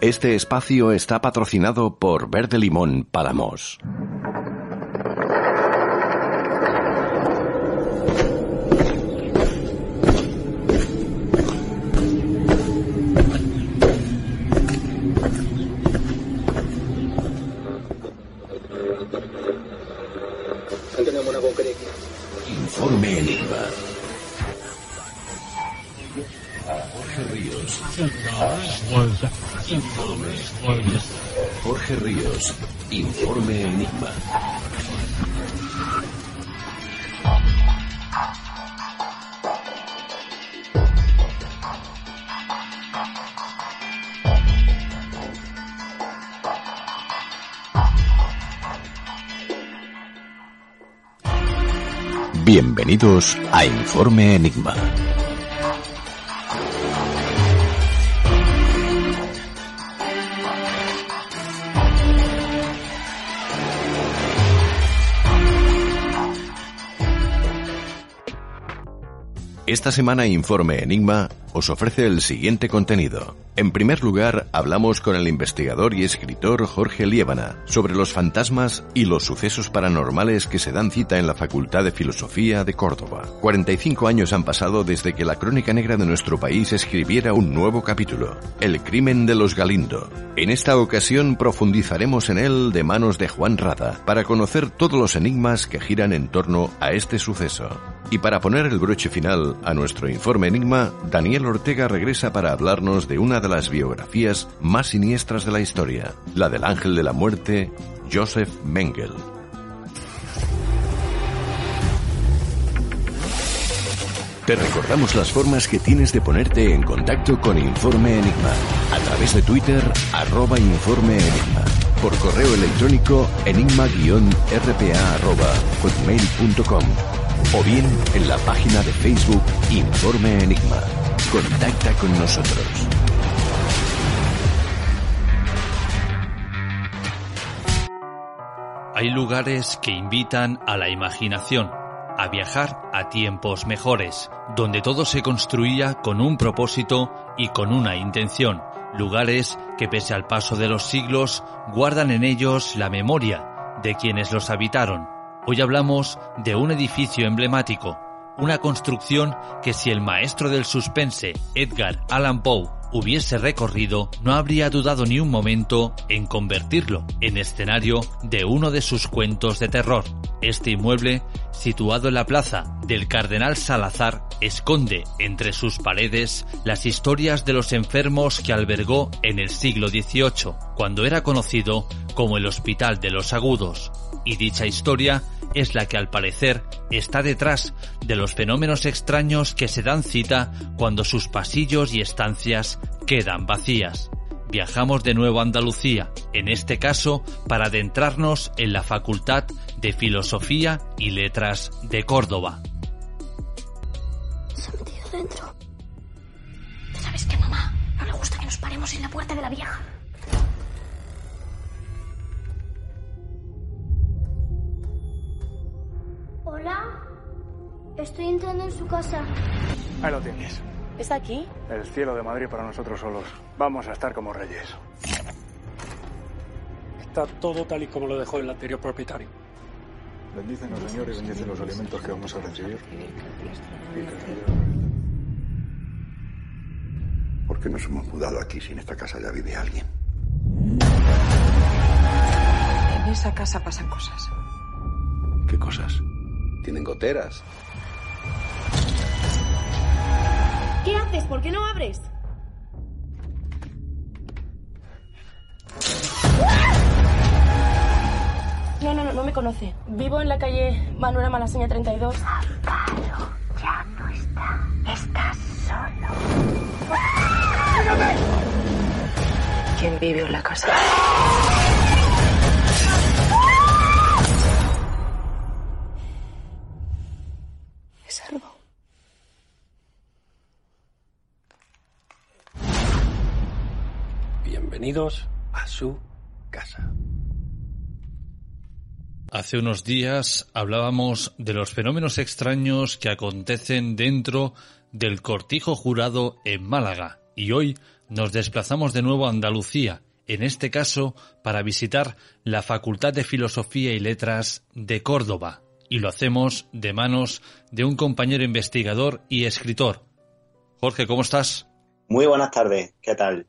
Este espacio está patrocinado por Verde Limón Palamos. Informe Enigma. Jorge Ríos. Informe. Jorge Ríos. Informe Enigma. Bienvenidos a Informe Enigma. Esta semana Informe Enigma os ofrece el siguiente contenido. En primer lugar, hablamos con el investigador y escritor Jorge Liébana sobre los fantasmas y los sucesos paranormales que se dan cita en la Facultad de Filosofía de Córdoba. 45 años han pasado desde que la crónica negra de nuestro país escribiera un nuevo capítulo, El crimen de los Galindo. En esta ocasión profundizaremos en él de manos de Juan Rada para conocer todos los enigmas que giran en torno a este suceso. Y para poner el broche final a nuestro informe enigma, Daniel Ortega regresa para hablarnos de una de las biografías más siniestras de la historia, la del ángel de la muerte, Joseph Mengel. Te recordamos las formas que tienes de ponerte en contacto con Informe Enigma. A través de Twitter, arroba Informe. Por correo electrónico, enigma-rpa arroba hotmail.com. O bien en la página de Facebook Informe Enigma. Contacta con nosotros. Hay lugares que invitan a la imaginación, a viajar a tiempos mejores, donde todo se construía con un propósito y con una intención. Lugares que pese al paso de los siglos guardan en ellos la memoria de quienes los habitaron. Hoy hablamos de un edificio emblemático, una construcción que si el maestro del suspense, Edgar Allan Poe, hubiese recorrido, no habría dudado ni un momento en convertirlo en escenario de uno de sus cuentos de terror. Este inmueble, situado en la plaza del Cardenal Salazar, esconde entre sus paredes las historias de los enfermos que albergó en el siglo XVIII, cuando era conocido como el Hospital de los Agudos. Y dicha historia es la que al parecer está detrás de los fenómenos extraños que se dan cita cuando sus pasillos y estancias quedan vacías. Viajamos de nuevo a Andalucía, en este caso para adentrarnos en la Facultad de Filosofía y Letras de Córdoba. Se ha metido dentro. ¿Sabes qué, mamá? No le gusta que nos paremos en la puerta de la vieja. Estoy entrando en su casa. Ahí lo tienes. ¿Es aquí? El cielo de Madrid para nosotros solos. Vamos a estar como reyes. Está todo tal y como lo dejó el anterior propietario. Bendícenos, Señor, y bendice los alimentos que vamos a recibir. ¿Por qué nos hemos mudado aquí si en esta casa ya vive alguien? En esa casa pasan cosas. ¿Qué cosas? Tienen goteras. ¿Qué haces? ¿Por qué no abres? No, no, no, no me conoce. Vivo en la calle Manuela Malaseña 32. Amparo, ya no está. Estás solo. ¿Quién vive en la casa? Es Bienvenidos a su casa. Hace unos días hablábamos de los fenómenos extraños que acontecen dentro del cortijo jurado en Málaga y hoy nos desplazamos de nuevo a Andalucía, en este caso para visitar la Facultad de Filosofía y Letras de Córdoba y lo hacemos de manos de un compañero investigador y escritor. Jorge, ¿cómo estás? Muy buenas tardes, ¿qué tal?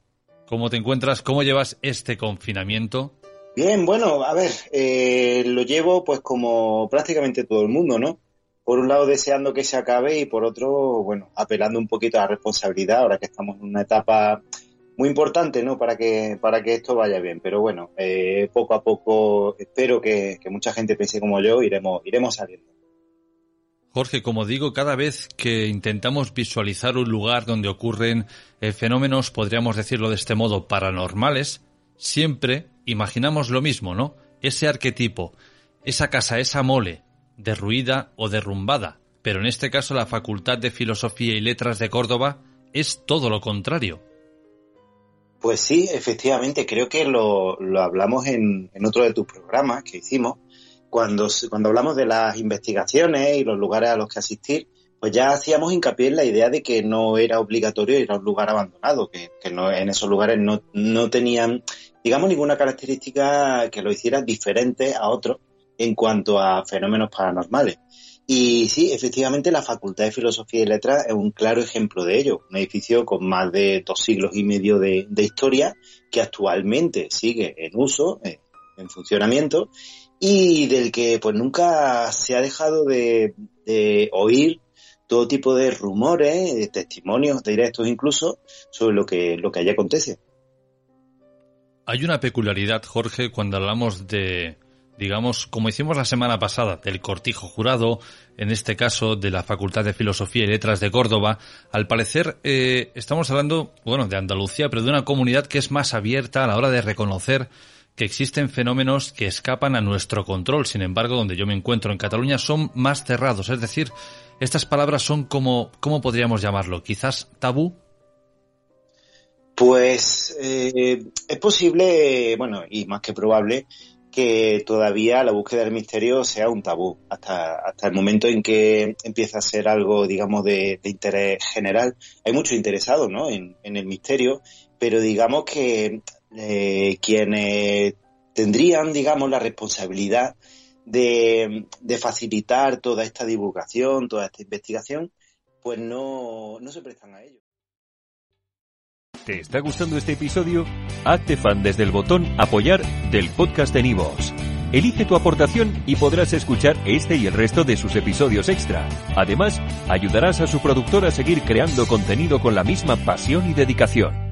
¿Cómo te encuentras? ¿Cómo llevas este confinamiento? Bien, bueno, a ver, eh, lo llevo pues como prácticamente todo el mundo, ¿no? Por un lado deseando que se acabe y por otro, bueno, apelando un poquito a la responsabilidad ahora que estamos en una etapa muy importante, ¿no? Para que, para que esto vaya bien. Pero bueno, eh, poco a poco espero que, que mucha gente piense como yo, iremos, iremos saliendo. Jorge, como digo, cada vez que intentamos visualizar un lugar donde ocurren eh, fenómenos, podríamos decirlo de este modo, paranormales, siempre imaginamos lo mismo, ¿no? Ese arquetipo, esa casa, esa mole, derruida o derrumbada. Pero en este caso la Facultad de Filosofía y Letras de Córdoba es todo lo contrario. Pues sí, efectivamente, creo que lo, lo hablamos en, en otro de tus programas que hicimos, cuando, cuando hablamos de las investigaciones y los lugares a los que asistir, pues ya hacíamos hincapié en la idea de que no era obligatorio ir a un lugar abandonado, que, no, en esos lugares no, no tenían, digamos, ninguna característica que lo hiciera diferente a otros en cuanto a fenómenos paranormales. Y sí, efectivamente, la Facultad de Filosofía y Letras es un claro ejemplo de ello. Un edificio con más de dos siglos y medio de, de historia que actualmente sigue en uso, eh, en funcionamiento, y del que pues nunca se ha dejado de, de oír todo tipo de rumores, de testimonios directos incluso, sobre lo que, lo que allí acontece. Hay una peculiaridad, Jorge, cuando hablamos de, digamos, como hicimos la semana pasada, del cortijo jurado, en este caso de la Facultad de Filosofía y Letras de Córdoba, al parecer eh, estamos hablando, bueno, de Andalucía, pero de una comunidad que es más abierta a la hora de reconocer que existen fenómenos que escapan a nuestro control. Sin embargo, donde yo me encuentro en Cataluña son más cerrados. Es decir, estas palabras son como, ¿cómo podríamos llamarlo? Quizás tabú. Pues eh, es posible, bueno, y más que probable, que todavía la búsqueda del misterio sea un tabú, hasta, hasta el momento en que empieza a ser algo, digamos, de, interés general. Hay muchos interesados ¿no? en, en, el misterio, pero digamos que eh, quienes tendrían, digamos, la responsabilidad de, de, facilitar toda esta divulgación, toda esta investigación, pues no, no se prestan a ello. ¿Te está gustando este episodio? Hazte fan desde el botón apoyar del podcast de Nivos. Elige tu aportación y podrás escuchar este y el resto de sus episodios extra. Además, ayudarás a su productor a seguir creando contenido con la misma pasión y dedicación.